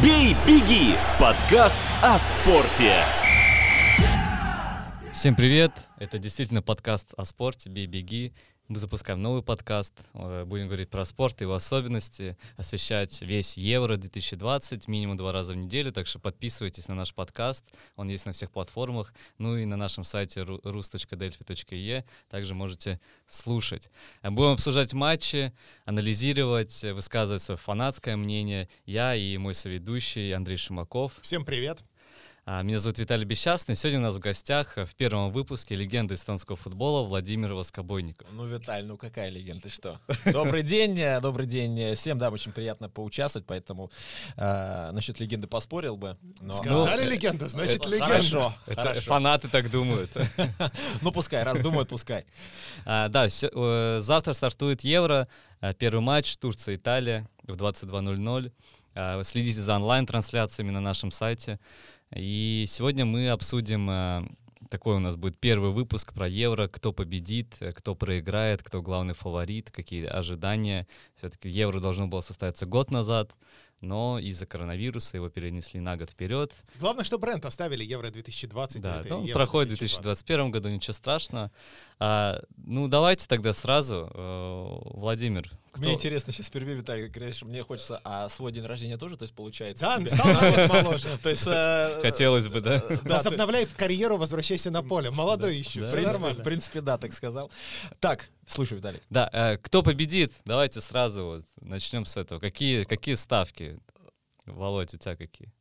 «Бей, беги» – подкаст о спорте. Всем привет! Это действительно подкаст о спорте «Бей, беги». Мы запускаем новый подкаст, э, будем говорить про спорт, его особенности, освещать весь Евро 2020 минимум два раза в неделю, так что подписывайтесь на наш подкаст, он есть на всех платформах, ну и на нашем сайте rus.delphi.e также можете слушать. Э, будем обсуждать матчи, анализировать, высказывать свое фанатское мнение. Я и мой соведущий Андрей Шимаков. Всем привет! А, меня зовут Виталий Бесчастный. Сегодня у нас в гостях э, в первом выпуске легенда эстонского футбола Владимир Воскобойников. Ну, Виталь, ну какая легенда, ты что? Добрый день, э, добрый день э, всем, да, очень приятно поучаствовать, поэтому э, насчет легенды поспорил бы. Но... Сказали ну, легенда, значит это, легенда. Хорошо, это хорошо. Фанаты так думают. Ну, пускай, раз думают, пускай. А, да, завтра стартует Евро, первый матч Турция-Италия в 22.00. А, следите за онлайн-трансляциями на нашем сайте. И сегодня мы обсудим э, такой у нас будет первый выпуск про Евро, кто победит, э, кто проиграет, кто главный фаворит, какие ожидания. Все-таки Евро должно было состояться год назад, но из-за коронавируса его перенесли на год вперед. Главное, что бренд оставили Евро 2020. Да, ну, он проходит в 2021 году, ничего страшного. А, ну, давайте тогда сразу, э, Владимир. Кто? Мне интересно, сейчас перебью, Виталий, говоришь, мне хочется, а свой день рождения тоже, то есть получается? Да, стал на год моложе. То есть... Э, Хотелось бы, да? Возобновляет карьеру, возвращайся на поле. Молодой еще, все нормально. В принципе, да, так сказал. Так, слушай, Виталий. Да, э, кто победит? Давайте сразу вот начнем с этого. Какие, какие ставки? Володь, у тебя какие?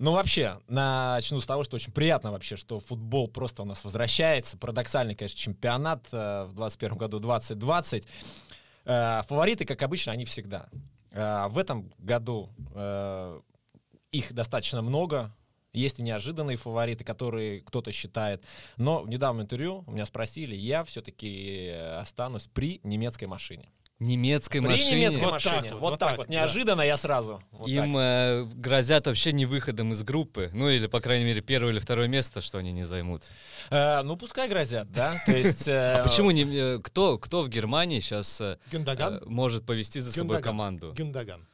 Ну, вообще, начну с того, что очень приятно вообще, что футбол просто у нас возвращается. Парадоксальный, конечно, чемпионат э, в 2021 году 2020. Э, фавориты, как обычно, они всегда. Э, в этом году э, их достаточно много. Есть и неожиданные фавориты, которые кто-то считает. Но в недавнем интервью у меня спросили, я все-таки останусь при немецкой машине немецкой При машине. немецкой вот машине. Так вот, вот, вот так, так вот. Неожиданно да. я сразу. Вот Им э, грозят вообще не выходом из группы. Ну или, по крайней мере, первое или второе место, что они не займут. Э, ну, пускай грозят, да. То есть... Э, а почему не... Э, кто, кто в Германии сейчас э, э, может повести за собой команду? Гюндаган.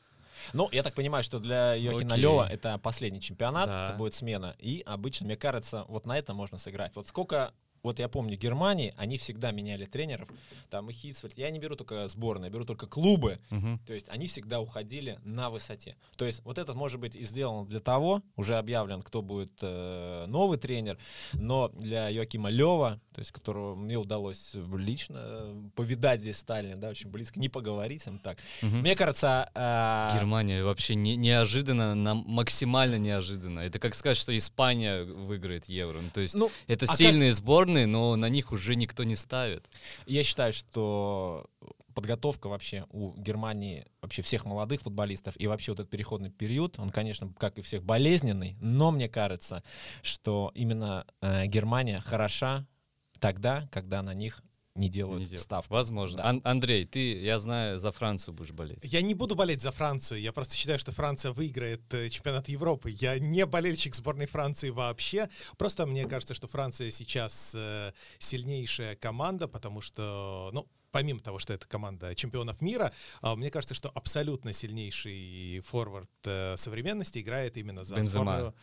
Ну, я так понимаю, что для Йохина Лева это последний чемпионат, да. это будет смена. И обычно, мне кажется, вот на это можно сыграть. Вот сколько вот я помню, Германии, они всегда меняли тренеров. Там и Хитсвальд. Я не беру только сборные, беру только клубы. Угу. То есть они всегда уходили на высоте. То есть вот этот может быть и сделан для того, уже объявлен, кто будет э, новый тренер, но для Йоакима Лева, то есть которого мне удалось лично э, повидать здесь Сталина, да, очень близко, не поговорить им так. Угу. Мне кажется... Э, Германия вообще не, неожиданно, нам максимально неожиданно. Это как сказать, что Испания выиграет Евро. Ну, то есть ну, это а сильные как... сборные, сборные, но на них уже никто не ставит. Я считаю, что подготовка вообще у Германии, вообще всех молодых футболистов и вообще вот этот переходный период, он, конечно, как и всех, болезненный, но мне кажется, что именно э, Германия хороша тогда, когда на них не делают, не делают. ставку. Возможно. Да. Ан- Андрей, ты, я знаю, за Францию будешь болеть. Я не буду болеть за Францию. Я просто считаю, что Франция выиграет э, чемпионат Европы. Я не болельщик сборной Франции вообще. Просто мне кажется, что Франция сейчас э, сильнейшая команда, потому что, ну, помимо того, что это команда чемпионов мира, э, мне кажется, что абсолютно сильнейший форвард э, современности играет именно за Бензема. сборную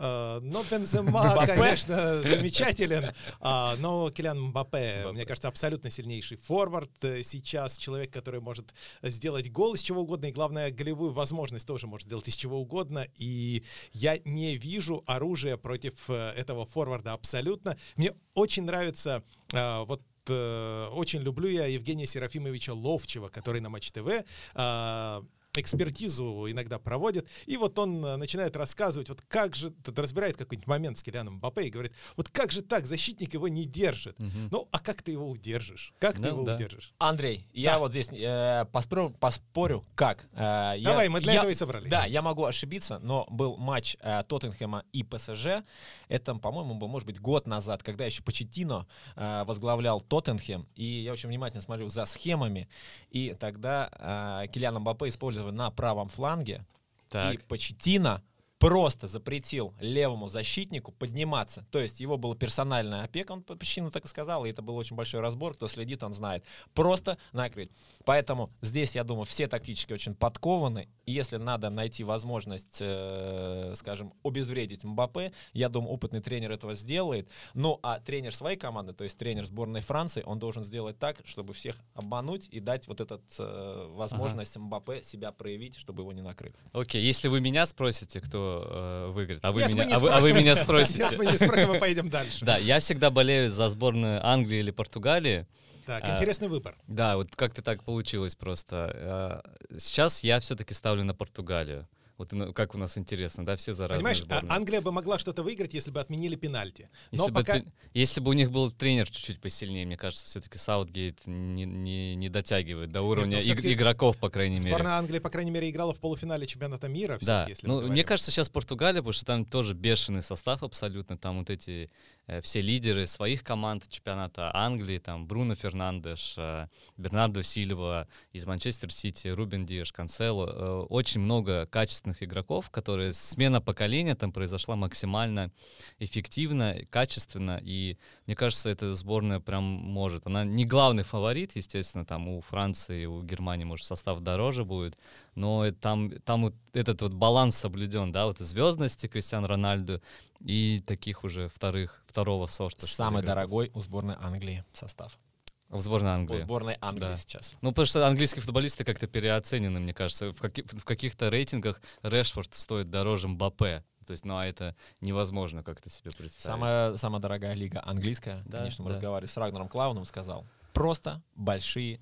но Бензема, конечно, замечателен. А, но Килиан Мбаппе, мне кажется, абсолютно сильнейший форвард э, сейчас. Человек, который может сделать гол из чего угодно. И, главное, голевую возможность тоже может сделать из чего угодно. И я не вижу оружия против э, этого форварда абсолютно. Мне очень нравится вот очень люблю я Евгения Серафимовича Ловчева, который на Матч ТВ экспертизу иногда проводит, и вот он э, начинает рассказывать, вот как же, разбирает какой-нибудь момент с Килианом Мбаппе и говорит, вот как же так, защитник его не держит. Угу. Ну, а как ты его удержишь? Как ну, ты его да. удержишь? Андрей, да. я вот здесь э, поспорю, поспорю, как? Э, Давай, я, мы для я, этого и собрались. Да, я могу ошибиться, но был матч э, Тоттенхэма и ПСЖ, это, по-моему, был, может быть, год назад, когда еще Почетино э, возглавлял Тоттенхэм, и я очень внимательно смотрю за схемами, и тогда э, Килиан Мбаппе использовал на правом фланге, так. и Почетино просто запретил левому защитнику подниматься. То есть его была персональная опека, он почти ну, так и сказал, и это был очень большой разбор, кто следит, он знает. Просто накрыть. Поэтому здесь, я думаю, все тактически очень подкованы, если надо найти возможность, э, скажем, обезвредить Мбаппе, я думаю, опытный тренер этого сделает. Ну, а тренер своей команды, то есть тренер сборной Франции, он должен сделать так, чтобы всех обмануть и дать вот эту э, возможность ага. Мбаппе себя проявить, чтобы его не накрыть. Окей, если вы меня спросите, кто э, выиграет, а вы, Нет, меня, а, вы, а вы меня спросите. Нет, мы не спросим, мы поедем дальше. Да, я всегда болею за сборную Англии или Португалии. Так, а, интересный а, выбор. Да, вот как-то так получилось просто. А, сейчас я все-таки ставлю на Португалию. Вот ну, как у нас интересно, да, все за Понимаешь, сборные. Англия бы могла что-то выиграть, если бы отменили пенальти. Но если, пока... бы, если бы у них был тренер чуть-чуть посильнее, мне кажется, все-таки Саутгейт не, не, не дотягивает до уровня Нет, ну, игроков, по крайней сборная мере. Сборная Англии, по крайней мере, играла в полуфинале чемпионата мира. Да, ну, мне кажется, сейчас Португалия, потому что там тоже бешеный состав абсолютно, там вот эти Э, все лидеры своих команд чемпионата Англии, там Бруно Фернандеш, э, Бернардо Сильва из Манчестер Сити, Рубен Диаш, Канцело. Э, очень много качественных игроков, которые смена поколения там произошла максимально эффективно, качественно, и мне кажется, эта сборная прям может. Она не главный фаворит, естественно, там у Франции, у Германии, может, состав дороже будет, но там, там вот этот вот баланс соблюден, да, вот звездности Кристиан Рональду и таких уже вторых, второго сорта. Самый дорогой у сборной Англии состав. В сборной Англии. У сборной Англии да. сейчас. Ну, потому что английские футболисты как-то переоценены, мне кажется. В, каки- в каких-то рейтингах Решфорд стоит дороже Мбаппе. То есть, ну, а это невозможно как-то себе представить. Самая, самая дорогая лига английская, да, конечно, мы да. разговаривали с Рагнером Клауном, сказал, просто большие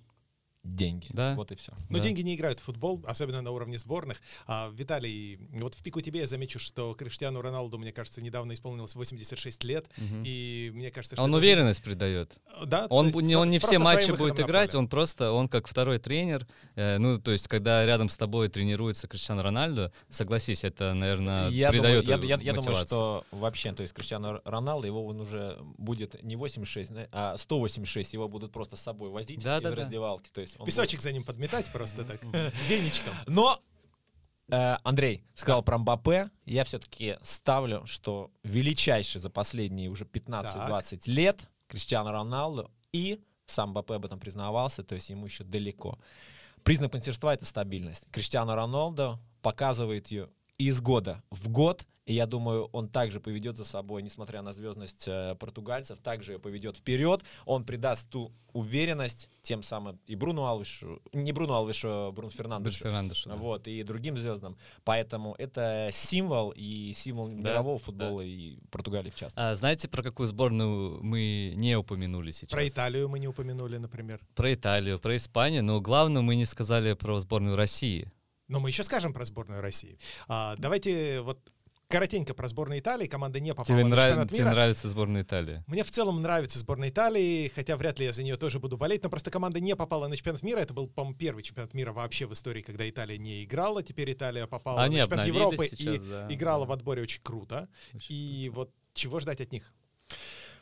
деньги. Да. Вот и все. Но да. деньги не играют в футбол, особенно на уровне сборных. А, Виталий, вот в пику тебе я замечу, что Криштиану Роналду, мне кажется, недавно исполнилось 86 лет, угу. и мне кажется, что... Он уверенность придает. Да? Он не, он не все матчи будет играть, он просто, он как второй тренер, э, ну, то есть, когда рядом с тобой тренируется Криштиану Роналду, согласись, это, наверное, я придает думаю, я, я, я думаю, что вообще, то есть, Криштиану Роналду, его он уже будет не 86, а 186, его будут просто с собой возить да, из да, раздевалки, то есть он Песочек будет... за ним подметать просто так, веничком. Но э, Андрей сказал про Мбаппе. Я все-таки ставлю, что величайший за последние уже 15-20 лет Криштиану Роналду и сам Мбаппе об этом признавался, то есть ему еще далеко. Признак мастерства — это стабильность. Криштиану Роналду показывает ее из года в год — и я думаю, он также поведет за собой, несмотря на звездность э, португальцев, также ее поведет вперед. Он придаст ту уверенность тем самым и Бруну Алвишу, не Бруну Алвишу, а Бруно Фернандешу, Фернандешу да. вот, и другим звездам. Поэтому это символ и символ да, мирового футбола да. и Португалии в частности. А знаете, про какую сборную мы не упомянули сейчас? Про Италию мы не упомянули, например. Про Италию, про Испанию, но главное мы не сказали про сборную России. Но мы еще скажем про сборную России. А, давайте вот коротенько про сборную Италии. Команда не попала тебе на нрав... чемпионат мира. Тебе нравится сборная Италии? Мне в целом нравится сборная Италии, хотя вряд ли я за нее тоже буду болеть, но просто команда не попала на чемпионат мира. Это был, по-моему, первый чемпионат мира вообще в истории, когда Италия не играла. Теперь Италия попала Они на чемпионат Европы сейчас, и да. играла в отборе очень круто. Очень и круто. вот чего ждать от них?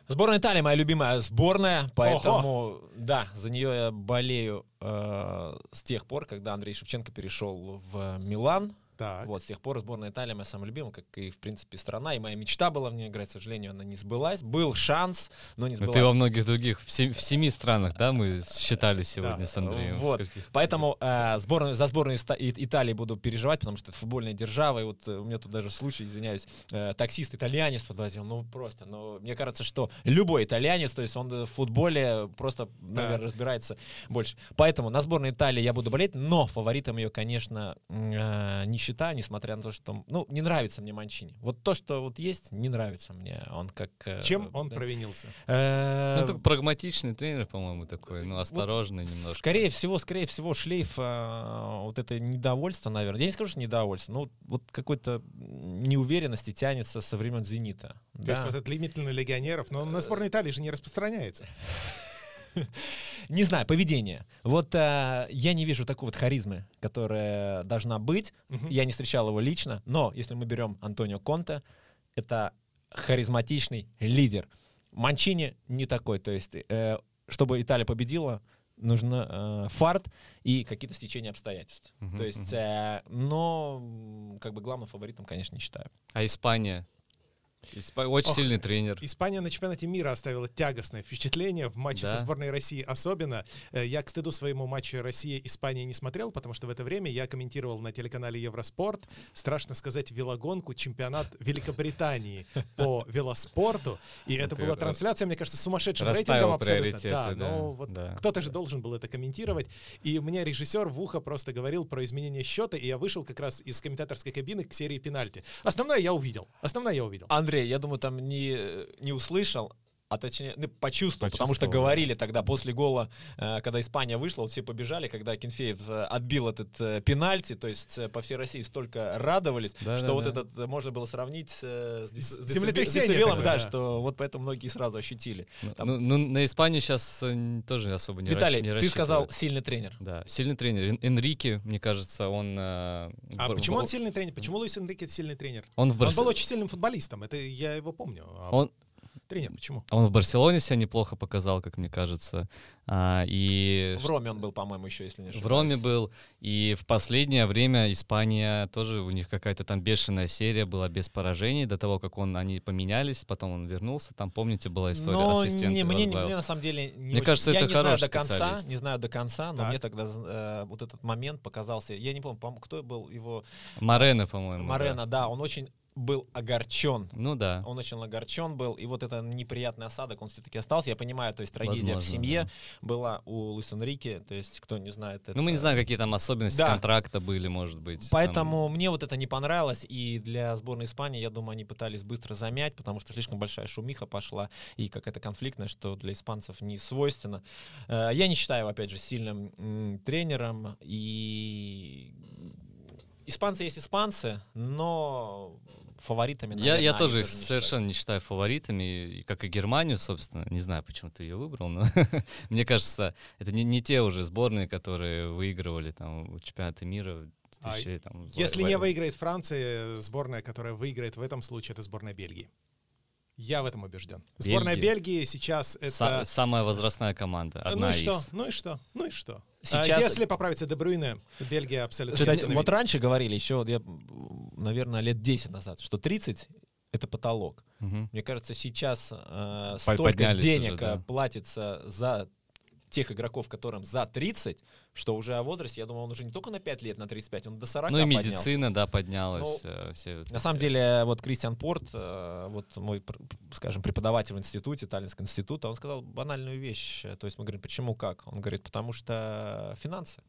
Сборная Италии моя любимая сборная, поэтому Ого. да, за нее я болею э, с тех пор, когда Андрей Шевченко перешел в Милан. Так. Вот, с тех пор сборная Италии моя самая любимая, как и, в принципе, страна. И моя мечта была в ней играть, к сожалению, она не сбылась. Был шанс, но не сбылась. Но ты во многих других, в, семи, в семи странах, да, мы считали сегодня да. с Андреем. Вот. Поэтому э, сборную, за сборную Италии буду переживать, потому что это футбольная держава. И вот э, у меня тут даже случай, извиняюсь, э, таксист итальянец подвозил. Ну, просто, но мне кажется, что любой итальянец, то есть он в футболе просто, да. наверное, разбирается больше. Поэтому на сборную Италии я буду болеть, но фаворитом ее, конечно, э, не считаю, несмотря на то, что, ну, не нравится мне Манчини. Вот то, что вот есть, не нравится мне. Он как... Э, Чем он да. провинился? Э, ну, такой прагматичный тренер, по-моему, такой, ну, осторожный вот немножко. Скорее всего, скорее всего, шлейф э, вот это недовольство, наверное. Я не скажу, что недовольство, но вот какой-то неуверенности тянется со времен «Зенита». То да. есть вот этот лимит на легионеров, но на сборной Италии же не распространяется. не знаю, поведение. Вот э, я не вижу такой вот харизмы, которая должна быть. Угу. Я не встречал его лично, но если мы берем Антонио Конте, это харизматичный лидер. Манчини не такой, то есть, э, чтобы Италия победила, нужно э, фарт и какие-то стечения обстоятельств. Uh-huh, То есть, uh-huh. э, но как бы главным фаворитом, конечно, не считаю. А Испания? Исп... Очень Ох, сильный тренер. Испания на чемпионате мира оставила тягостное впечатление в матче да? со сборной России особенно. Э, я, к стыду своему матчу Россия-Испания не смотрел, потому что в это время я комментировал на телеканале Евроспорт, страшно сказать, велогонку, чемпионат Великобритании по велоспорту. И это была трансляция, мне кажется, сумасшедшим рейтингом абсолютно. Да, но вот кто-то же должен был это комментировать. И мне режиссер в ухо просто говорил про изменение счета, и я вышел как раз из комментаторской кабины к серии пенальти. Основное я увидел. Основное я увидел. Андрей Андрей, я думаю, там не, не услышал, а точнее, ну, почувствовал, почувствовал, потому что говорили тогда после гола, э, когда Испания вышла, вот все побежали, когда Кенфеев э, отбил этот э, пенальти, то есть по всей России столько радовались, да, что да, вот да. этот можно было сравнить с, с, с децибелом, да, да, что вот поэтому многие сразу ощутили. Ну, Там... Ну, ну, на Испанию сейчас тоже особо не Виталий, не ты сказал сильный тренер. Да, сильный тренер. Энрике, мне кажется, он... Э, а в, почему он сильный тренер? Почему Луис Энрике сильный тренер? Он, в Барс... он был очень сильным футболистом, это я его помню. А он, тренер. Почему? Он в Барселоне себя неплохо показал, как мне кажется. А, и в Роме он был, по-моему, еще, если не ошибаюсь. В Роме был. И в последнее время Испания тоже, у них какая-то там бешеная серия была без поражений до того, как он, они поменялись, потом он вернулся. Там, помните, была история но ассистента. Не, мне, мне на самом деле не Мне очень... кажется, я это не знаю до конца, не знаю до конца, но так. мне тогда э, вот этот момент показался. Я не помню, кто был его. Марена, по-моему. Марена, да. да, он очень был огорчен. Ну да. Он очень огорчен был, и вот это неприятный осадок, он все-таки остался. Я понимаю, то есть трагедия Возможно, в семье да. была у Луис Энрике, то есть кто не знает. Это... Ну мы не знаем, какие там особенности да. контракта были, может быть. Поэтому там... мне вот это не понравилось, и для сборной Испании, я думаю, они пытались быстро замять, потому что слишком большая шумиха пошла, и какая-то конфликтная, что для испанцев не свойственно. Э, я не считаю, опять же, сильным тренером, и испанцы есть испанцы, но фаворитами. Наверное, я, я тоже их совершенно не считаю фаворитами, как и Германию, собственно. Не знаю, почему ты ее выбрал, но мне кажется, это не, не те уже сборные, которые выигрывали там чемпионаты мира. А там, если в, не выиграет Франция, сборная, которая выиграет в этом случае, это сборная Бельгии. Я в этом убежден. Сборная Бельгии, Бельгии сейчас это... Са- самая возрастная команда. Одна ну и из. что? Ну и что? Ну и что? Сейчас... А если поправится Дебрюйне, Бельгия абсолютно... Кстати, вот раньше говорили, еще, я, наверное, лет 10 назад, что 30 это потолок. Угу. Мне кажется, сейчас э, столько денег уже, да. платится за тех игроков, которым за 30, что уже о возрасте, я думаю, он уже не только на 5 лет, на 35, он до 40 Ну и поднялся. медицина, да, поднялась. Ну, э, все, на все. самом деле, вот Кристиан Порт, э, вот мой, скажем, преподаватель в институте, Таллинского института, он сказал банальную вещь. То есть мы говорим, почему, как? Он говорит, потому что финансы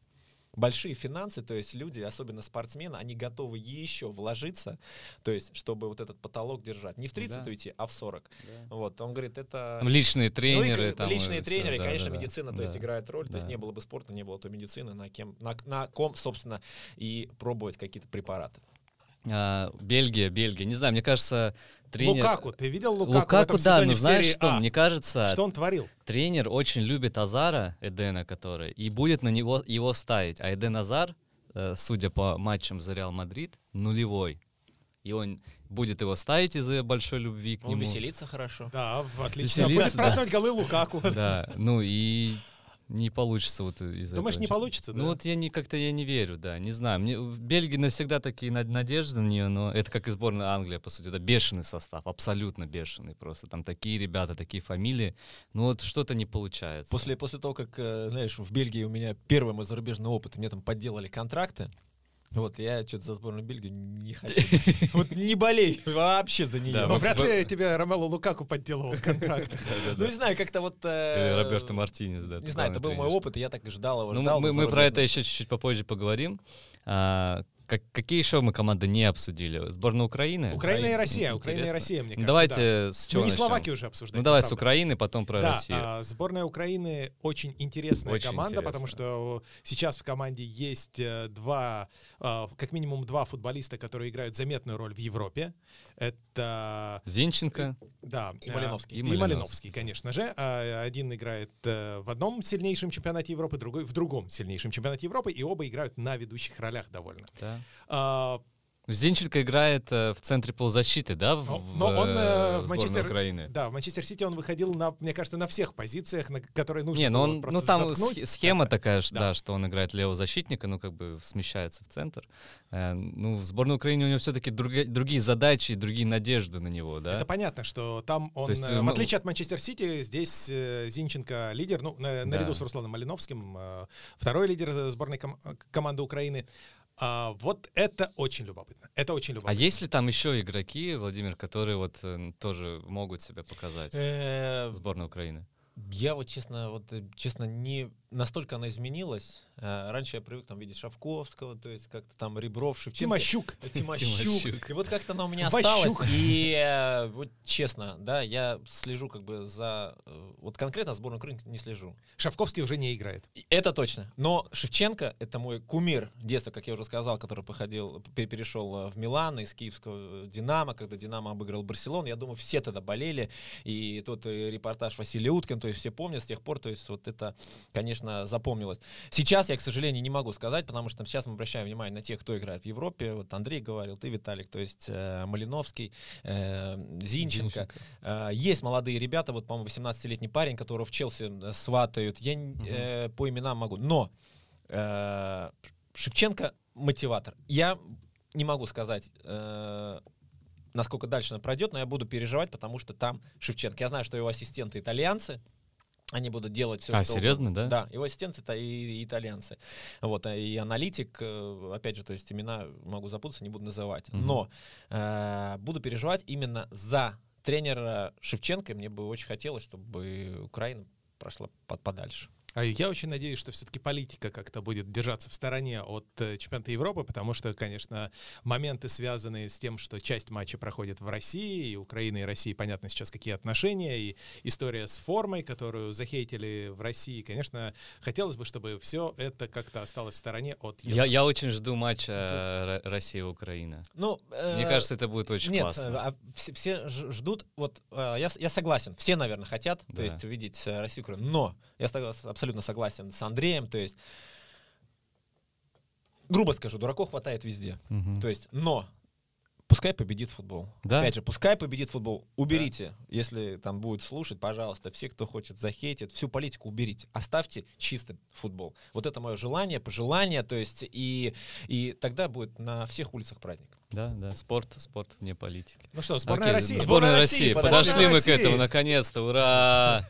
большие финансы, то есть люди, особенно спортсмены, они готовы еще вложиться, то есть чтобы вот этот потолок держать. Не в 30 да. уйти, а в 40. Да. Вот, он говорит, это... Личные тренеры. Ну, и, там личные тренеры, все, конечно, да, медицина, да, то есть играет роль, да. то есть не было бы спорта, не было бы медицины, на, кем, на, на ком, собственно, и пробовать какие-то препараты. А, Бельгия, Бельгия. Не знаю, мне кажется, тренер... Лукаку, ты видел Лукаку, Лукаку в этом да, но знаешь что, а. мне кажется... Что он творил? Тренер очень любит Азара, Эдена, который, и будет на него его ставить. А Эден Азар, э, судя по матчам за Реал Мадрид, нулевой. И он будет его ставить из-за большой любви к он нему. веселится хорошо. Да, отлично. Будет праздновать голы Лукаку. Да, ну и не получится вот из Думаешь, этого. не получится, ну, да? Ну вот я не, как-то я не верю, да, не знаю. Мне, в Бельгии навсегда такие надежды на нее, но это как и сборная Англии, по сути, это бешеный состав, абсолютно бешеный просто. Там такие ребята, такие фамилии, ну вот что-то не получается. После, после того, как, э, знаешь, в Бельгии у меня первый мой зарубежный опыт, мне там подделали контракты, вот, я что-то за сборную Бельгии не хочу. Вот не болей вообще за нее. Но вряд ли тебе Ромело Лукаку подделывал контракт. Ну, не знаю, как-то вот... Э, Роберто Мартинес, да. Не знаю, это был мой опыт, и я так и ждал его, Ну, мы про это еще чуть-чуть попозже поговорим. А, как, какие еще мы команды не обсудили? Сборная Украины? Украина и Россия. Украина и Россия, мне кажется. Давайте да. с чего Ну, не? Словакию уже обсуждаем. Ну, давай правда. с Украины, потом про да, Россию. А, сборная Украины очень интересная очень команда, интересно. потому что сейчас в команде есть э, два, а, как минимум два футболиста, которые играют заметную роль в Европе. Это... Зинченко. Да. И Малиновский. И, и Малиновский, конечно же. А, один играет э, в одном сильнейшем чемпионате Европы, другой в другом сильнейшем чемпионате Европы, и оба играют на ведущих ролях довольно. Да. А, Зинченко играет э, в центре полузащиты, да, в, но, но он э, в Манчестер Украины. Да, в Манчестер Сити он выходил на, мне кажется, на всех позициях, на которые нужно Не, ну он, ну там заткнуть. схема такая, да. да, что он играет левого защитника, ну как бы смещается в центр. Э, ну в сборной Украины у него все-таки другие, другие задачи, другие надежды на него, да. Это понятно, что там он, есть, э, в отличие от Манчестер Сити, здесь э, Зинченко лидер, ну на, наряду да. с Русланом Малиновским, э, второй лидер сборной ком- команды Украины. А, вот это очень любопытно. Это очень а любопытно. А есть ли там еще игроки, Владимир, которые вот э, тоже могут себя показать в сборной Украины? Я вот честно, вот честно не настолько она изменилась. Э, раньше я привык там видеть Шавковского, то есть как-то там Ребров, Шевченко. Тимощук. Тимощук. И вот как-то она у меня осталась. И э, вот честно, да, я слежу как бы за... Э, вот конкретно сборной Украины не слежу. Шавковский уже не играет. Это точно. Но Шевченко — это мой кумир детства, как я уже сказал, который походил, перешел в Милан из киевского «Динамо», когда «Динамо» обыграл Барселону. Я думаю, все тогда болели. И тот репортаж Василия Уткин, то есть все помнят с тех пор. То есть вот это, конечно, запомнилось. Сейчас я, к сожалению, не могу сказать, потому что сейчас мы обращаем внимание на тех, кто играет в Европе. Вот Андрей говорил, ты, Виталик, то есть э, Малиновский, э, Зинченко. Зинченко. Э, есть молодые ребята, вот, по-моему, 18-летний парень, которого в Челси э, сватают. Я э, по именам могу. Но э, Шевченко мотиватор. Я не могу сказать, э, насколько дальше она пройдет, но я буду переживать, потому что там Шевченко. Я знаю, что его ассистенты итальянцы, они будут делать все, а, что... серьезно, да? Да, его ассистенты это и, и итальянцы. Вот, а и аналитик, э, опять же, то есть имена могу запутаться, не буду называть. Mm-hmm. Но э, буду переживать именно за тренера Шевченко. Мне бы очень хотелось, чтобы Украина прошла под, подальше. А я очень надеюсь, что все-таки политика как-то будет держаться в стороне от э, чемпионата Европы, потому что, конечно, моменты, связанные с тем, что часть матча проходит в России, и Украина и Россия, понятно сейчас какие отношения, и история с формой, которую захейтили в России, конечно, хотелось бы, чтобы все это как-то осталось в стороне от Европы. Я, я очень жду матча э, Россия-Украина. Ну, э, Мне кажется, это будет очень нет, классно. А все, все ждут, вот э, я, я согласен, все, наверное, хотят, да. то есть увидеть э, Россию-Украину, но я абсолютно абсолютно согласен с Андреем, то есть грубо скажу, дураков хватает везде. Угу. То есть, но пускай победит футбол. Да? Опять же, пускай победит футбол. Уберите, да. если там будет слушать, пожалуйста, все, кто хочет захейтить, всю политику уберите. Оставьте чистым футбол. Вот это мое желание, пожелание, то есть и, и тогда будет на всех улицах праздник. Да, да, спорт, спорт вне политики. Ну что, сборная Окей, России. Сборная, сборная России. Подошли, подошли мы к этому, наконец-то, ура!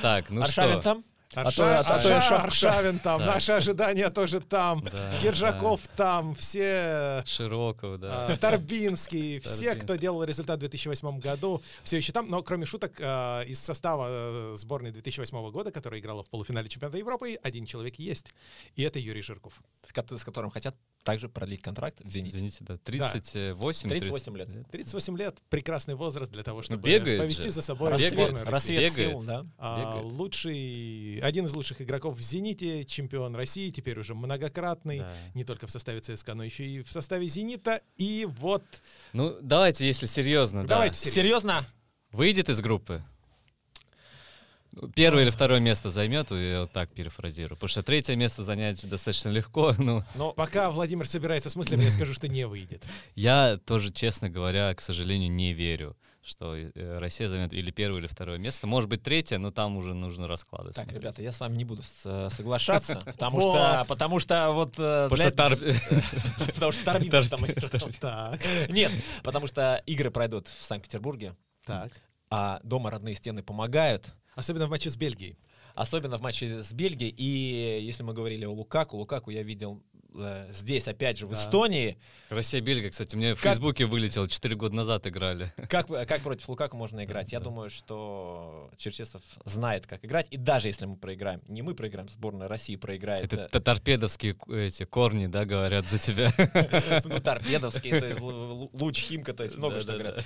Так, ну Аршавин что? там? Арша, а то, а то, Арша, Аршавин там, да. наши ожидания тоже там, да, Киржаков да. там, все... Широков, да. А, Торбинский, все, кто делал результат в 2008 году, все еще там. Но кроме шуток, а, из состава э, сборной 2008 года, которая играла в полуфинале чемпионата Европы, один человек есть, и это Юрий Жирков. С которым хотят также продлить контракт в «Зените». «Зените», да. 38, да. 38 лет. 38 лет. Прекрасный возраст для того, чтобы бегает повести же. за собой рассвет, сборную России. Рассвет сил, да. А, лучший, один из лучших игроков в «Зените», чемпион России, теперь уже многократный, да. не только в составе ЦСКА, но еще и в составе «Зенита». И вот... Ну, давайте, если серьезно. Давайте да. серьезно. Выйдет из группы? Первое или второе место займет, я вот так перефразирую. Потому что третье место занять достаточно легко. Ну. Но пока Владимир собирается с мыслями, я скажу, что не выйдет. Я тоже, честно говоря, к сожалению, не верю, что э, Россия займет или первое, или второе место. Может быть, третье, но там уже нужно раскладывать. Так, ребята, я с вами не буду э, соглашаться, потому что, потому что вот... Э, потому что Торбин там... Так. Нет, потому что игры пройдут в Санкт-Петербурге. Так. А дома родные стены помогают. Особенно в матче с Бельгией. Особенно в матче с Бельгией. И если мы говорили о Лукаку, Лукаку я видел э, здесь, опять же, в да. Эстонии. Россия-Бельгия, кстати, мне как... в Фейсбуке вылетел, 4 года назад играли. Как, как против Лукаку можно играть? Да, я да. думаю, что Черчесов знает, как играть. И даже если мы проиграем, не мы проиграем, сборная России проиграет. Это, это торпедовские эти корни, да, говорят за тебя. Ну, торпедовские, то есть луч Химка, то есть много что говорят.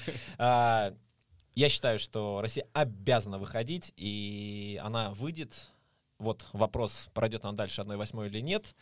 Я считаю, что Россия обязана выходить, и она выйдет. Вот вопрос, пройдет она дальше 1-8 или нет.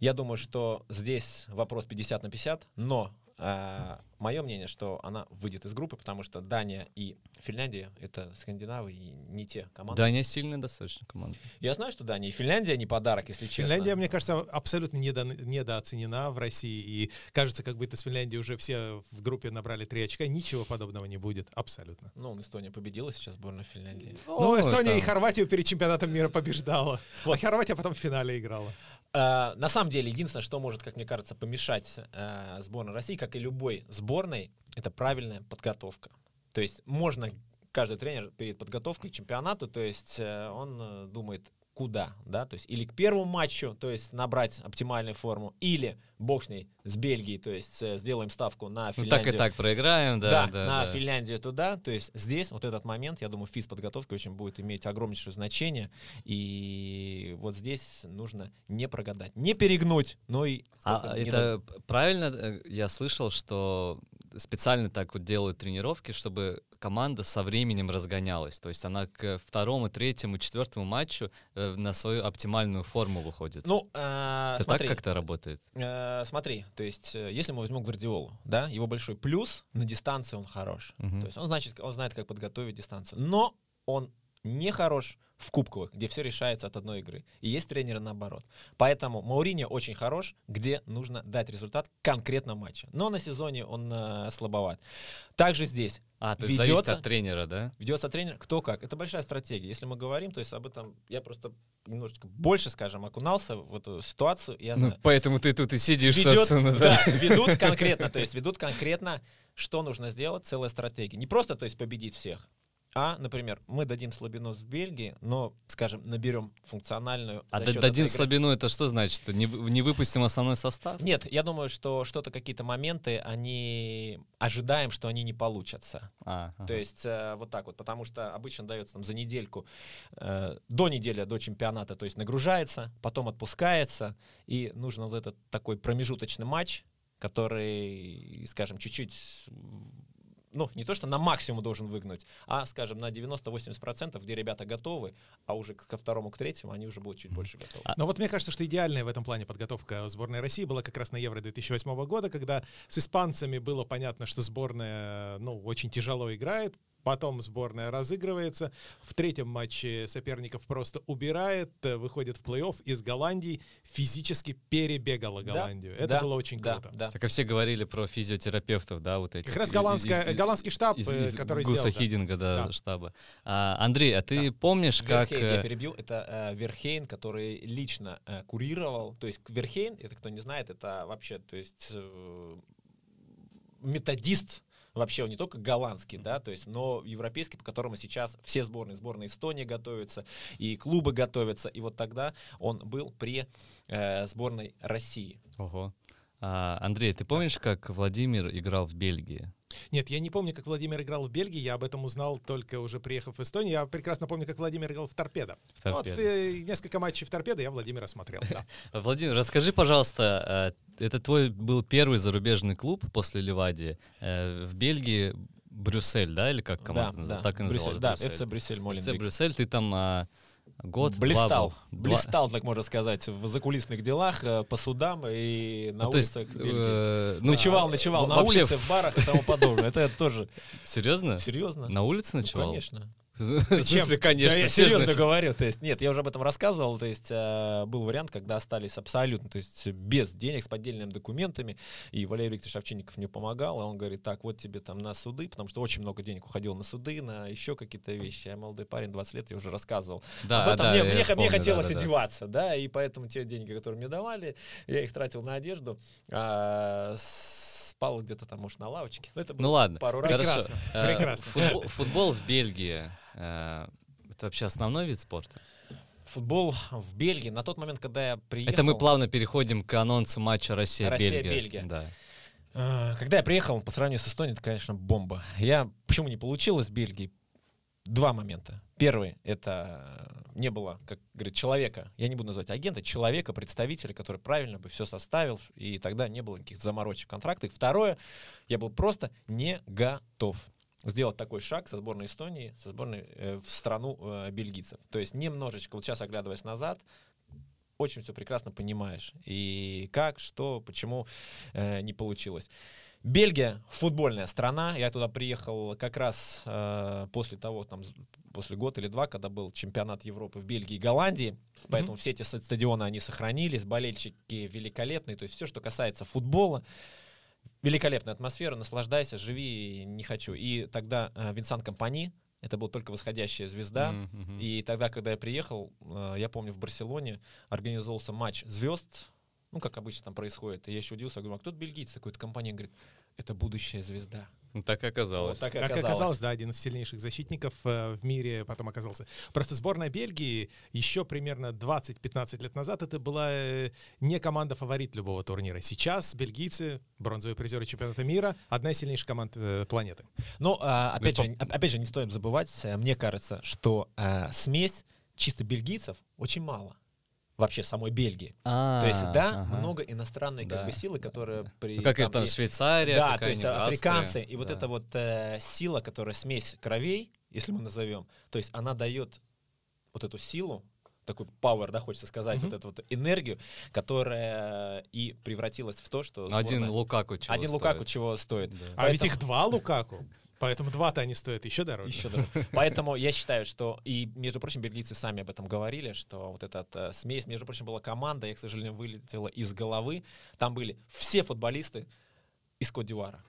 Я думаю, что здесь вопрос 50 на 50, но А, мое мнение, что она выйдет из группы, потому что Дания и Финляндия — это скандинавы и не те команды. Дания сильная достаточно команда. Я знаю, что Дания и Финляндия не подарок, если честно. Финляндия, мне кажется, абсолютно недо, недооценена в России. И кажется, как будто с Финляндией уже все в группе набрали три очка. Ничего подобного не будет. Абсолютно. Ну, Эстония победила сейчас сборная Финляндии. Ну, ну Эстония там... и Хорватию перед чемпионатом мира побеждала. Вот. А Хорватия потом в финале играла. Uh, на самом деле, единственное, что может, как мне кажется, помешать uh, сборной России, как и любой сборной, это правильная подготовка. То есть можно каждый тренер перед подготовкой к чемпионату, то есть uh, он думает, куда, да, то есть или к первому матчу, то есть набрать оптимальную форму, или бог с ней, с Бельгией, то есть э, сделаем ставку на Финляндию. Ну, так и так проиграем, да. Да, да на да. Финляндию туда, то есть здесь вот этот момент, я думаю, физподготовка очень будет иметь огромнейшее значение, и вот здесь нужно не прогадать, не перегнуть, но и... А не это до... правильно э, я слышал, что специально так вот делают тренировки, чтобы команда со временем разгонялась. То есть она к второму, третьему, четвертому матчу э, на свою оптимальную форму выходит. Ну, э, это смотри, так как-то работает? Э, смотри, то есть э, если мы возьмем Гвардиолу, да, его большой плюс на дистанции он хорош. Угу. То есть он значит, он знает, как подготовить дистанцию. Но он не хорош в кубковых, где все решается от одной игры. И есть тренеры наоборот. Поэтому Мауриньо очень хорош, где нужно дать результат конкретно матча. Но на сезоне он э, слабоват. Также здесь а, то есть ведется, зависит от тренера, да? Ведется от тренера, кто как. Это большая стратегия. Если мы говорим, то есть об этом я просто немножечко больше, скажем, окунался в эту ситуацию. Я ну, знаю. поэтому ты тут и сидишь, ведет, собственно, да. да. Ведут конкретно, то есть ведут конкретно, что нужно сделать, целая стратегия. Не просто, то есть победить всех, а, например, мы дадим слабину с Бельгии, но, скажем, наберем функциональную. А дадим игры. слабину это что значит? Не, не выпустим основной состав? Нет, я думаю, что что-то какие-то моменты, они ожидаем, что они не получатся. А, ага. То есть э, вот так вот, потому что обычно дается там за недельку, э, до недели, до чемпионата, то есть нагружается, потом отпускается, и нужно вот этот такой промежуточный матч, который, скажем, чуть-чуть ну, не то, что на максимум должен выгнать, а, скажем, на 90-80%, где ребята готовы, а уже ко второму, к третьему они уже будут чуть больше готовы. Но вот мне кажется, что идеальная в этом плане подготовка сборной России была как раз на Евро 2008 года, когда с испанцами было понятно, что сборная, ну, очень тяжело играет, Потом сборная разыгрывается. В третьем матче соперников просто убирает, э, выходит в плей-офф из Голландии, физически перебегала Голландию. Да, Это да, было очень да, круто. Да. Так и все говорили про физиотерапевтов, да, вот эти. Как раз голландская, из, голландский штаб, из, из, который Гуса сделал. Хидинга, да, да. штаба. А, Андрей, а ты да. помнишь, как... Верхейн, я э, перебью, это э, Верхейн, который лично э, курировал. То есть Верхейн, это кто не знает, это вообще, то есть э, методист вообще он не только голландский, да, то есть, но европейский, по которому сейчас все сборные, сборная Эстонии готовятся, и клубы готовятся, и вот тогда он был при э, сборной России. Ого. А, Андрей, ты помнишь, как Владимир играл в Бельгии? Нет, я не помню, как Владимир играл в Бельгии, я об этом узнал только уже приехав в Эстонию. Я прекрасно помню, как Владимир играл в Торпедо. Вот э, несколько матчей в Торпедо я Владимира смотрел, да. Владимир, расскажи, пожалуйста, э, это твой был первый зарубежный клуб после Ливадии э, в Бельгии, Брюссель, да, или как команда? Да, да. Так и называлась? Да, FC Брюссель, Моленбек. FC Брюссель, ты там а, Год, блистал, два, блистал, так можно сказать, в закулисных делах, э, по судам и на ну, улицах есть, э, ну, Ночевал, ночевал на улице, в барах и тому подобное. Это тоже. Серьезно? Серьезно. На улице ну, ночевал? конечно. Зачем? конечно. Да, я серьезно говорю. То есть, нет, я уже об этом рассказывал. То есть, э, был вариант, когда остались абсолютно, то есть, без денег, с поддельными документами. И Валерий Викторович Овчинников мне помогал. И он говорит, так, вот тебе там на суды, потому что очень много денег уходило на суды, на еще какие-то вещи. Я молодой парень, 20 лет, я уже рассказывал. Да, об этом да, мне, мне, помню, мне хотелось да, да, одеваться, да. и поэтому те деньги, которые мне давали, я их тратил на одежду. А, спал где-то там, может, на лавочке. Ну, это ну ладно, пару раз. Прекрасно. Э, Прекрасно. Футбол, футбол в Бельгии это вообще основной вид спорта? Футбол в Бельгии. На тот момент, когда я приехал... Это мы плавно переходим к анонсу матча Россия-Бельгия. Россия-Бельгия. Да. А, когда я приехал, по сравнению с Эстонией, это, конечно, бомба. Я почему не получилось в Бельгии? Два момента. Первый — это не было, как говорит, человека, я не буду называть агента, человека, представителя, который правильно бы все составил, и тогда не было никаких заморочек в контрактах. Второе, я был просто не готов сделать такой шаг со сборной Эстонии, со сборной э, в страну э, бельгийцев. То есть немножечко, вот сейчас оглядываясь назад, очень все прекрасно понимаешь. И как, что, почему э, не получилось. Бельгия футбольная страна. Я туда приехал как раз э, после того, там, после года или два, когда был чемпионат Европы в Бельгии и Голландии. Поэтому mm-hmm. все эти стадионы, они сохранились, болельщики великолепные. То есть все, что касается футбола, великолепная атмосфера, наслаждайся, живи, не хочу. И тогда э, Винсан Компани, это был только восходящая звезда. Mm-hmm. И тогда, когда я приехал, э, я помню, в Барселоне организовался матч звезд ну, как обычно там происходит. И я еще удивился, говорю, а кто-то бельгийец такой-то компания, говорит, это будущая звезда. Ну, так оказалось. Вот, так, оказалось. так оказалось, да, один из сильнейших защитников э, в мире потом оказался. Просто сборная Бельгии еще примерно 20-15 лет назад это была э, не команда фаворит любого турнира. Сейчас бельгийцы, бронзовые призеры чемпионата мира, одна из сильнейших команд э, планеты. Ну, а, опять, же, опять же, не стоит забывать, мне кажется, что э, смесь чисто бельгийцев очень мало вообще самой Бельгии. А, то есть, да, ага. много иностранной да. как бы силы, которые при... Ну, как там, там Швейцария, Да, то есть африканцы. И да. вот эта вот э, сила, которая смесь кровей, если мы назовем, то есть она дает вот эту силу, такой power, да, хочется сказать, mm-hmm. вот эту вот энергию, которая и превратилась в то, что... Сборная... Один Лукаку чего Один стоит. Лукаку чего стоит. Да. А Поэтому... ведь их два Лукаку. Поэтому два-то они стоят еще дороже. Еще дороже. Поэтому я считаю, что и, между прочим, бельгийцы сами об этом говорили, что вот этот э, смесь, между прочим, была команда, я, к сожалению, вылетела из головы. Там были все футболисты из Кот-Дивуара.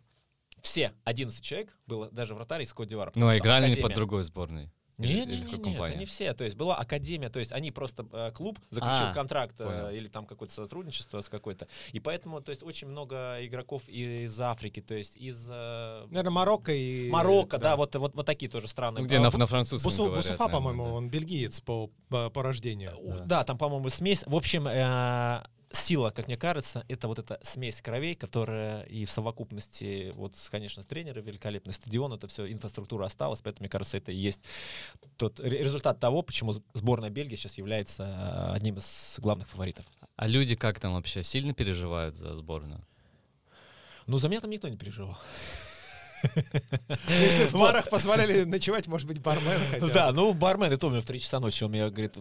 Все, 11 человек было, даже вратарь из Кот-Дивуара. Ну, а играли они под другой сборной? Не, не, не, не, это не все. То есть была академия, то есть они просто э, клуб заключил а, контракт э, или там какое-то сотрудничество с какой-то. И поэтому, то есть очень много игроков из Африки, то есть из... Э, Наверное, Марокко и... Марокко, да, да вот, вот, вот такие тоже страны. Ну, где на, на французском Бусу, говорят, Бусуфа, по-моему, да. он бельгиец по, по, по рождению. Да. да, там, по-моему, смесь. В общем, э, сила, как мне кажется, это вот эта смесь кровей, которая и в совокупности, вот, конечно, с тренером, великолепный стадион, это все, инфраструктура осталась, поэтому, мне кажется, это и есть тот результат того, почему сборная Бельгии сейчас является э, одним из главных фаворитов. А люди как там вообще, сильно переживают за сборную? Ну, за меня там никто не переживал. Если в барах позволяли ночевать, может быть, бармен хотя Да, ну бармен, это у меня в 3 часа ночи, он мне говорит,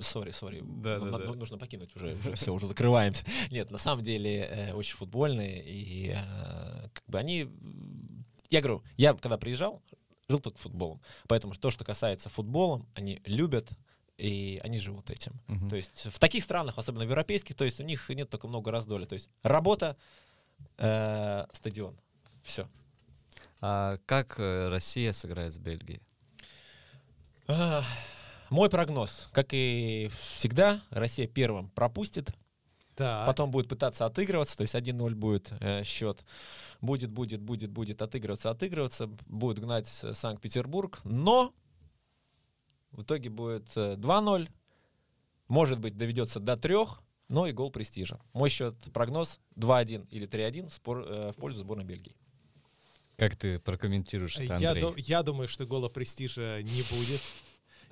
сори, сори, да, да, да. нужно покинуть уже, уже все, уже закрываемся. Нет, на самом деле э, очень футбольные, и э, как бы они, я говорю, я когда приезжал, жил только футболом, поэтому то, что касается футболом, они любят, и они живут этим. Uh-huh. То есть в таких странах, особенно в европейских, то есть у них нет только много раздоли. То есть работа, э, стадион, все. А как э, Россия сыграет с Бельгией? Мой прогноз, как и всегда, Россия первым пропустит, так. потом будет пытаться отыгрываться, то есть 1-0 будет э, счет. Будет, будет, будет, будет отыгрываться, отыгрываться, будет гнать Санкт-Петербург, но в итоге будет 2-0, э, может быть, доведется до трех, но и гол престижа. Мой счет, прогноз 2-1 или 3-1 спор, э, в пользу сборной Бельгии. Как ты прокомментируешь это, Андрей? Я, я думаю, что гола престижа не будет.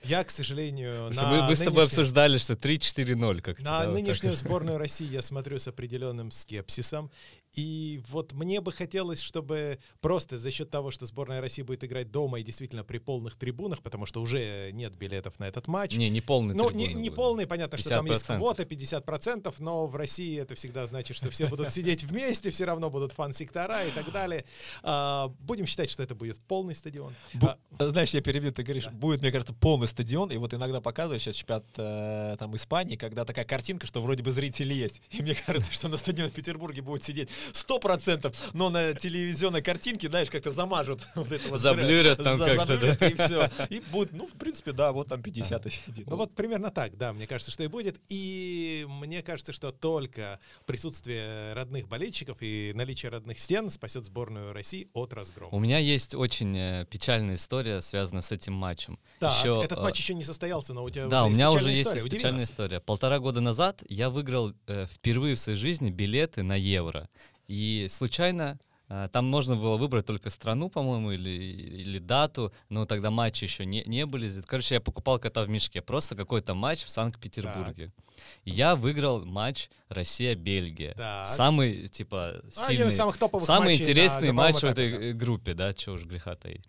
Я, к сожалению, на мы, мы с тобой обсуждали, что 3-4-0 как На да, нынешнюю вот сборную России я смотрю с определенным скепсисом. И вот мне бы хотелось, чтобы просто за счет того, что сборная России будет играть дома и действительно при полных трибунах, потому что уже нет билетов на этот матч. Не, не полный Ну, не, не полный, понятно, что там есть квота 50%, но в России это всегда значит, что все будут сидеть вместе, все равно будут фан-сектора и так далее. А, будем считать, что это будет полный стадион. Бу- а, знаешь, я перебью, ты говоришь, да. будет, мне кажется, полный стадион, и вот иногда показывают сейчас чемпионат э, там Испании, когда такая картинка, что вроде бы зрители есть. И мне кажется, что на стадионе в Петербурге будет сидеть сто процентов, но на телевизионной картинке, знаешь, как-то замажут вот этого. Заблюрят там как-то, да? И все. И будет, ну, в принципе, да, вот там 50 сидит. Ну вот примерно так, да, мне кажется, что и будет. И мне кажется, что только присутствие родных болельщиков и наличие родных стен спасет сборную России от разгрома. У меня есть очень э, печальная история, связанная с этим матчем. Да, еще, этот матч еще не состоялся, но у тебя да, уже у меня уже история. есть печальная история. Полтора года назад я выиграл э, впервые в своей жизни билеты на евро. И случайно э, там можно было выбрать только страну, по-моему, или, или дату, но тогда матчи еще не, не были. Короче, я покупал кота в мешке. Просто какой-то матч в Санкт-Петербурге. Я выиграл матч Россия-Бельгия. Самый, типа, сильный, Один из самых самый интересный матч в этой группе, да, чего уж греха таить.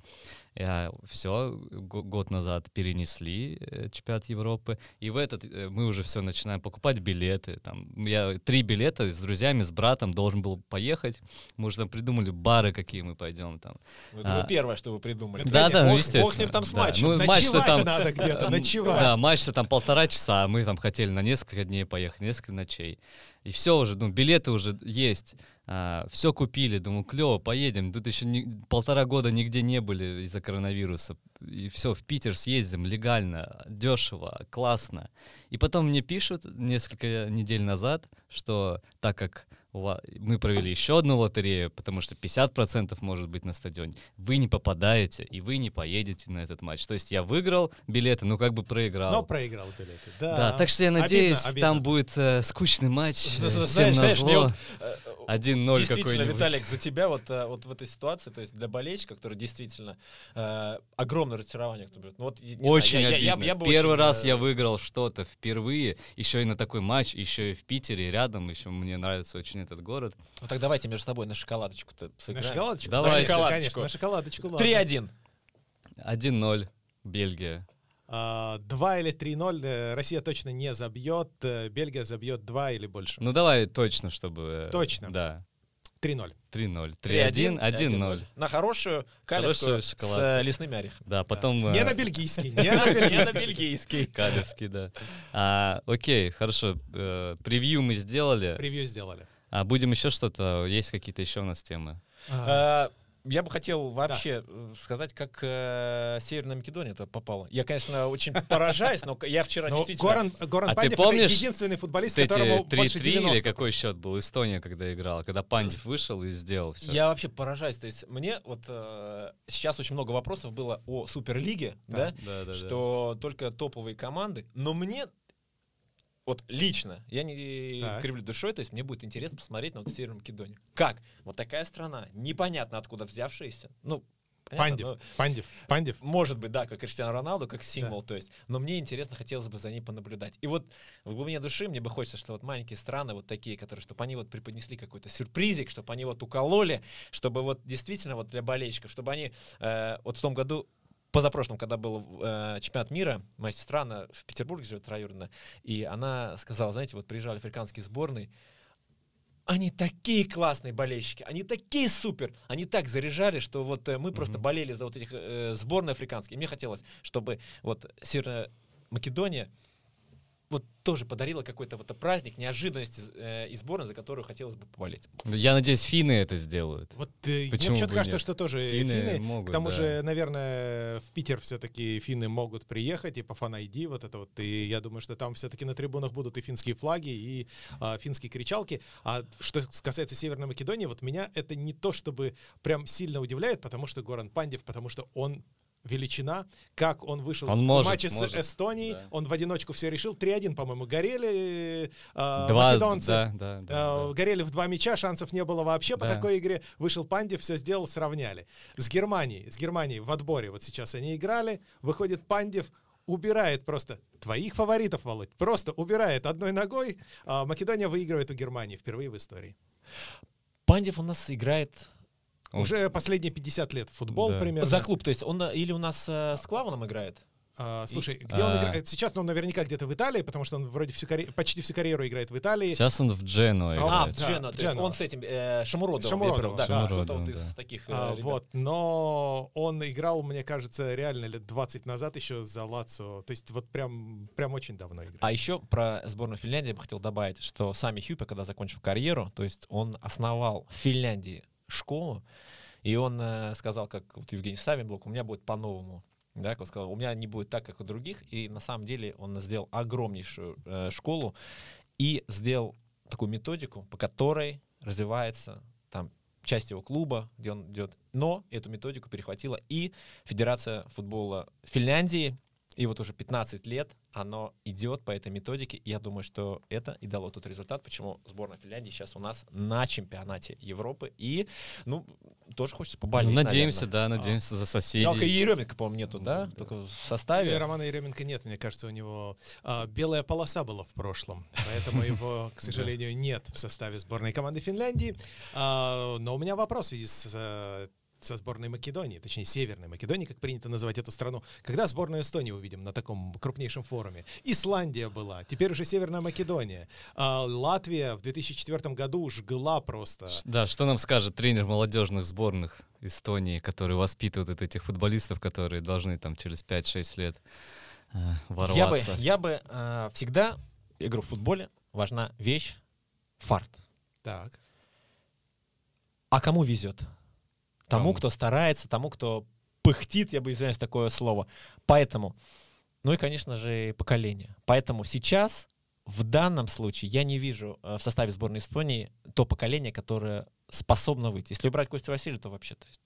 Я, все, год назад перенесли э, чемпионат Европы, и в этот э, мы уже все начинаем покупать билеты. Там, я три билета с друзьями, с братом должен был поехать. Мы уже там придумали бары, какие мы пойдем там. Это а, первое, что вы придумали. Да, да, ну, естественно. Бог с ним там с да. матчем. Ну, матч-то там... надо где-то, ночевать. Да, матч-то там полтора часа, а мы там хотели на несколько дней поехать, несколько ночей. И все уже, ну, билеты уже есть, а, все купили, думаю, клево, поедем. Тут еще не, полтора года нигде не были из-за коронавируса. И все, в Питер съездим легально, дешево, классно. И потом мне пишут несколько недель назад, что так как мы провели еще одну лотерею, потому что 50% может быть на стадионе, вы не попадаете, и вы не поедете на этот матч. То есть я выиграл билеты, ну как бы проиграл. Но проиграл билеты, да. Да, так что я надеюсь, обидно, обидно. там будет э, скучный матч, всем назло. Э, 1-0 Действительно, Виталик, за тебя вот, э, вот в этой ситуации, то есть для болельщика, который действительно э, огромное разочарование, кто берет. Ну, вот, очень знаю, обидно. Я, я, я Первый очень, раз э... я выиграл что-то впервые, еще и на такой матч, еще и в Питере рядом, еще мне нравится очень этот город. Ну так давайте между собой на шоколадочку-то сыграем. На шоколадочку? Давай. На шоколадочку. Конечно, на шоколадочку, ладно. 3-1. 1-0, Бельгия. 2 а, или 3-0 э, Россия точно не забьет, э, Бельгия забьет 2 или больше. Ну давай точно, чтобы... Э, точно? Да. 3-0. 3-0. 3-1, 1-0. На хорошую калевскую с э, лесными орехами. Да, потом... Да. Не на бельгийский, не на бельгийский. Не на бельгийский. Калевский, да. А, окей, хорошо. Превью мы сделали. Превью сделали. А будем еще что-то? Есть какие-то еще у нас темы? А, я бы хотел вообще да. Э, сказать, как э, Северная Македония туда попала. Я, конечно, очень поражаюсь, но я вчера но действительно... Горан, Горан а Пандев ты помнишь, это единственный футболист, которому 3 больше 90 или какой счет был Эстония, когда играл, когда Пандев вышел и сделал все? Я вообще поражаюсь. То есть мне вот э, сейчас очень много вопросов было о Суперлиге, да, да, да, да что да. только топовые команды, но мне вот лично, я не так. кривлю душой, то есть мне будет интересно посмотреть на вот Северную Македонию. Как? Вот такая страна, непонятно откуда взявшаяся. Ну, Понятно, Пандев, но... Пандев, Пандев. Может быть, да, как Криштиану Роналду, как символ, да. то есть. Но мне интересно, хотелось бы за ней понаблюдать. И вот в глубине души мне бы хочется, что вот маленькие страны, вот такие, которые, чтобы они вот преподнесли какой-то сюрпризик, чтобы они вот укололи, чтобы вот действительно вот для болельщиков, чтобы они э, вот в том году позапрошлом, когда был э, чемпионат мира, моя сестра, она в Петербурге живет троюродно, и она сказала, знаете, вот приезжали африканские сборные, они такие классные болельщики, они такие супер, они так заряжали, что вот э, мы mm-hmm. просто болели за вот этих э, сборные африканские. И мне хотелось, чтобы вот Северная Македония вот тоже подарила какой-то вот праздник, неожиданность э, и сборной, за которую хотелось бы поболеть. Я надеюсь, финны это сделают. Вот э, Почему мне кажется, нет? что тоже финны, финны могут, к тому да. же, наверное, в Питер все-таки финны могут приехать и по фан-айди вот это вот, и я думаю, что там все-таки на трибунах будут и финские флаги, и э, финские кричалки. А что касается Северной Македонии, вот меня это не то чтобы прям сильно удивляет, потому что Горан Пандев, потому что он величина, как он вышел он в может, матче может. с Эстонией, да. он в одиночку все решил, 3-1, по-моему, горели э, два, македонцы, да, да, да, э, горели в два мяча, шансов не было вообще да. по такой игре, вышел Пандев, все сделал, сравняли. С Германией, с Германией в отборе вот сейчас они играли, выходит Пандев, убирает просто твоих фаворитов, Володь, просто убирает одной ногой, а Македония выигрывает у Германии впервые в истории. Пандев у нас играет уже последние 50 лет футбол да. примерно. За клуб, то есть он или у нас э, с Клаваном играет? А, слушай, где а... он играет? Сейчас он наверняка где-то в Италии, потому что он вроде всю карьеру, почти всю карьеру играет в Италии. Сейчас он в Джену а, играет. А, в Джену, да, то он с этим э, Шамуродовым. Шамуродовым, да, да, кто-то вот из таких э, а, Вот, но он играл, мне кажется, реально лет 20 назад еще за Лацо, то есть вот прям, прям очень давно играл. А еще про сборную Финляндии я бы хотел добавить, что сами Хьюпе, когда закончил карьеру, то есть он основал в Финляндии школу, и он э, сказал, как вот Евгений Савинблок, у меня будет по-новому. Да, как он сказал, у меня не будет так, как у других. И на самом деле он сделал огромнейшую э, школу и сделал такую методику, по которой развивается там часть его клуба, где он идет. Но эту методику перехватила и Федерация футбола Финляндии. И вот уже 15 лет оно идет по этой методике. И я думаю, что это и дало тот результат, почему сборная Финляндии сейчас у нас на чемпионате Европы. И, ну, тоже хочется поболеть. Ну, надеемся, наверное. да, надеемся а. за соседей. Жалко, Еременко, по-моему, нету, да? Только в составе. И Романа Еременко нет, мне кажется, у него а, белая полоса была в прошлом, поэтому его, к сожалению, нет в составе сборной команды Финляндии. А, но у меня вопрос в связи с со сборной Македонии, точнее Северной Македонии, как принято называть эту страну. Когда сборную Эстонии увидим на таком крупнейшем форуме? Исландия была, теперь уже Северная Македония. А Латвия в 2004 году жгла просто. Да, что нам скажет тренер молодежных сборных Эстонии, который воспитывает этих футболистов, которые должны там через 5-6 лет э, ворваться? Я бы, я бы э, всегда, игру в футболе, важна вещь фарт. Так. А кому везет? Тому, кто старается, тому, кто пыхтит, я бы извиняюсь такое слово. Поэтому, ну и, конечно же, поколение. Поэтому сейчас, в данном случае, я не вижу э, в составе сборной Эстонии то поколение, которое способно выйти. Если брать Костю Василию, то вообще, то есть,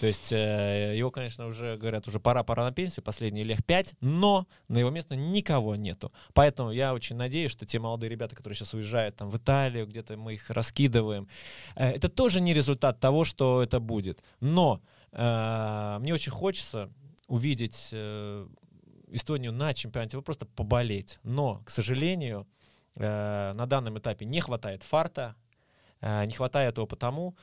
то есть э, его, конечно, уже говорят, уже пора, пора на пенсию, последние лет пять, но на его место никого нету. Поэтому я очень надеюсь, что те молодые ребята, которые сейчас уезжают там в Италию, где-то мы их раскидываем, э, это тоже не результат того, что это будет. Но мне очень хочется увидеть Эстонию на чемпионате, просто поболеть. Но, к сожалению, э, на данном этапе не хватает фарта, Э, не хватает этого потому,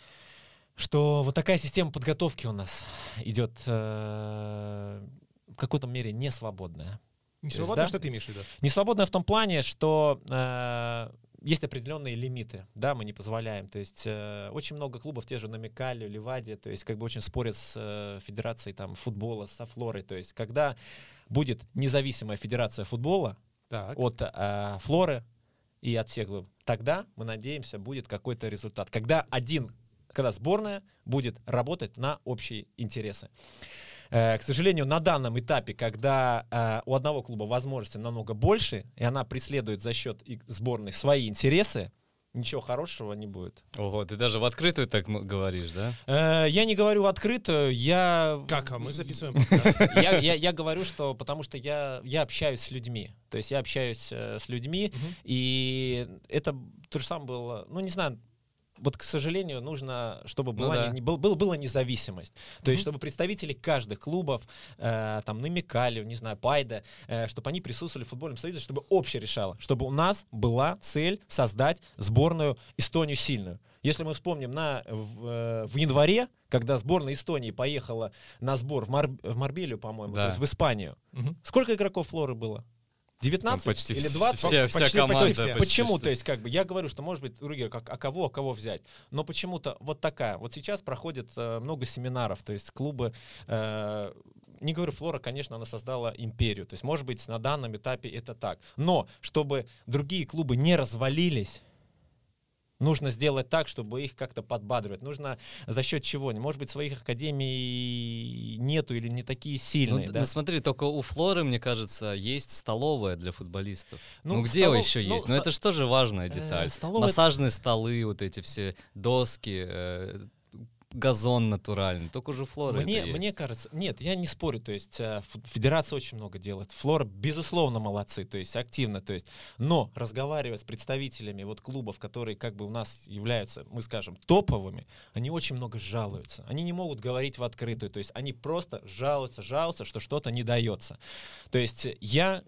что вот такая система подготовки у нас идет э, в какой-то мере не свободная. Не свободная, да? что ты имеешь в виду? Не свободная в том плане, что э, есть определенные лимиты, да, мы не позволяем. То есть э, очень много клубов, те же на Микале, Ливаде, то есть как бы очень спорят с э, федерацией там футбола, со Флорой. То есть когда будет независимая федерация футбола так. от э, Флоры, и от всех групп, тогда, мы надеемся, будет какой-то результат. Когда один, когда сборная будет работать на общие интересы. Э, к сожалению, на данном этапе, когда э, у одного клуба возможности намного больше, и она преследует за счет сборной свои интересы, ничего хорошего не будет. Ого, ты даже в открытую так говоришь, да? Э, я не говорю в открытую, я... Как, а мы записываем я, я, я говорю, что потому что я, я общаюсь с людьми. То есть я общаюсь э, с людьми, и это то же самое было, ну не знаю, вот, к сожалению, нужно, чтобы ну была, ну, да. не, был, был, была независимость. То mm-hmm. есть, чтобы представители каждых клубов, э, там, намекали, не знаю, Пайда, э, чтобы они присутствовали в футбольном союзе, чтобы общее решало, чтобы у нас была цель создать сборную Эстонию сильную. Если мы вспомним на, в, э, в январе, когда сборная Эстонии поехала на сбор в, Мар, в Марбелию, по-моему, да. то есть в Испанию, угу. сколько игроков Флоры было? 19 почти или 20? Вся, вся почти, команда. Почти, почти, почему? То есть, как бы, я говорю, что, может быть, Ругер, как, а кого, а кого взять? Но почему-то вот такая. Вот сейчас проходит э, много семинаров, то есть клубы... Э, не говорю, Флора, конечно, она создала империю. То есть, может быть, на данном этапе это так. Но чтобы другие клубы не развалились, нужно сделать так, чтобы их как-то подбадривать. Нужно за счет чего? Может быть, своих академий нету или не такие сильные. Ну, да? ну смотри, только у Флоры, мне кажется, есть столовая для футболистов. Ну, ну где столов... еще ну, есть? Ну, это же тоже важная э, деталь. Э, столовая... Массажные столы, вот эти все доски, э, газон натуральный, только уже флора мне, мне кажется, нет, я не спорю, то есть э, федерация очень много делает, флора безусловно молодцы, то есть активно, то есть, но разговаривая с представителями вот клубов, которые как бы у нас являются, мы скажем, топовыми, они очень много жалуются, они не могут говорить в открытую, то есть они просто жалуются, жалуются, что что-то не дается, то есть я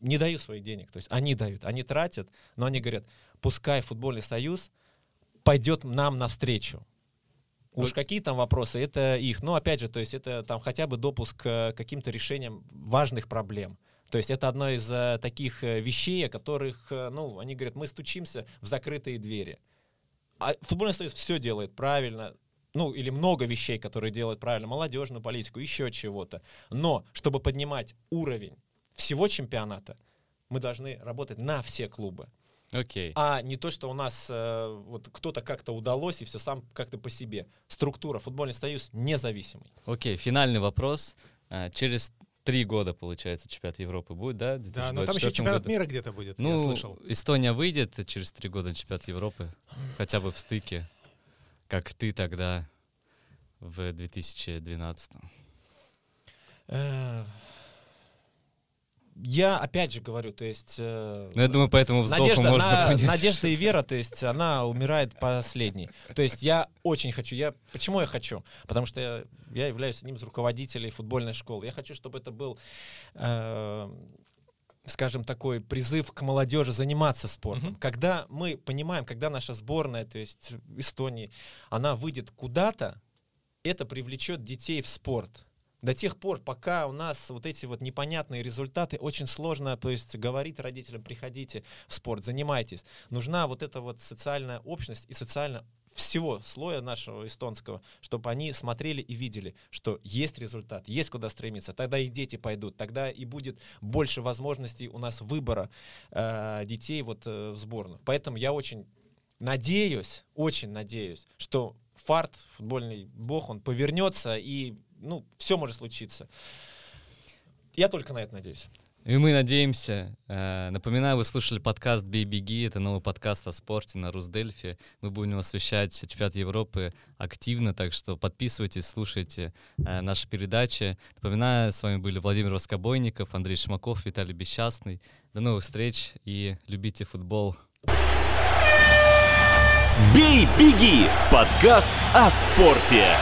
не даю своих денег, то есть они дают, они тратят, но они говорят, пускай футбольный союз пойдет нам навстречу, Уж какие там вопросы, это их. Но опять же, то есть это там хотя бы допуск к каким-то решениям важных проблем. То есть это одно из uh, таких uh, вещей, о которых, ну, они говорят, мы стучимся в закрытые двери. А футбольный союз все делает правильно, ну, или много вещей, которые делают правильно, молодежную политику, еще чего-то. Но, чтобы поднимать уровень всего чемпионата, мы должны работать на все клубы. Окей. Okay. А не то, что у нас э, вот кто-то как-то удалось и все сам как-то по себе. Структура, футбольный союз независимый. Окей, okay, финальный вопрос. А, через три года, получается, чемпионат Европы будет, да? Да, но там еще чемпионат году. мира где-то будет, ну, я слышал. Эстония выйдет через три года на чемпионат Европы, хотя бы в стыке, как ты тогда в 2012. Я опять же говорю, то есть... Э, ну, я думаю, поэтому надежда, можно на, понять. Надежда и вера, то есть она умирает последней. То есть я очень хочу, я... Почему я хочу? Потому что я, я являюсь одним из руководителей футбольной школы. Я хочу, чтобы это был... Э, скажем, такой призыв к молодежи заниматься спортом. Mm-hmm. Когда мы понимаем, когда наша сборная, то есть Эстонии, она выйдет куда-то, это привлечет детей в спорт. До тех пор, пока у нас вот эти вот непонятные результаты, очень сложно, то есть говорить родителям, приходите в спорт, занимайтесь. Нужна вот эта вот социальная общность и социально всего слоя нашего эстонского, чтобы они смотрели и видели, что есть результат, есть куда стремиться. Тогда и дети пойдут, тогда и будет больше возможностей у нас выбора э, детей вот э, в сборную. Поэтому я очень надеюсь, очень надеюсь, что фарт, футбольный бог, он повернется и, ну, все может случиться. Я только на это надеюсь. И мы надеемся. Э, напоминаю, вы слушали подкаст «Бей, беги». Это новый подкаст о спорте на Русдельфе. Мы будем освещать чемпионат Европы активно, так что подписывайтесь, слушайте э, наши передачи. Напоминаю, с вами были Владимир Воскобойников, Андрей Шмаков, Виталий Бесчастный. До новых встреч и любите футбол. «Бей, беги» — подкаст о спорте.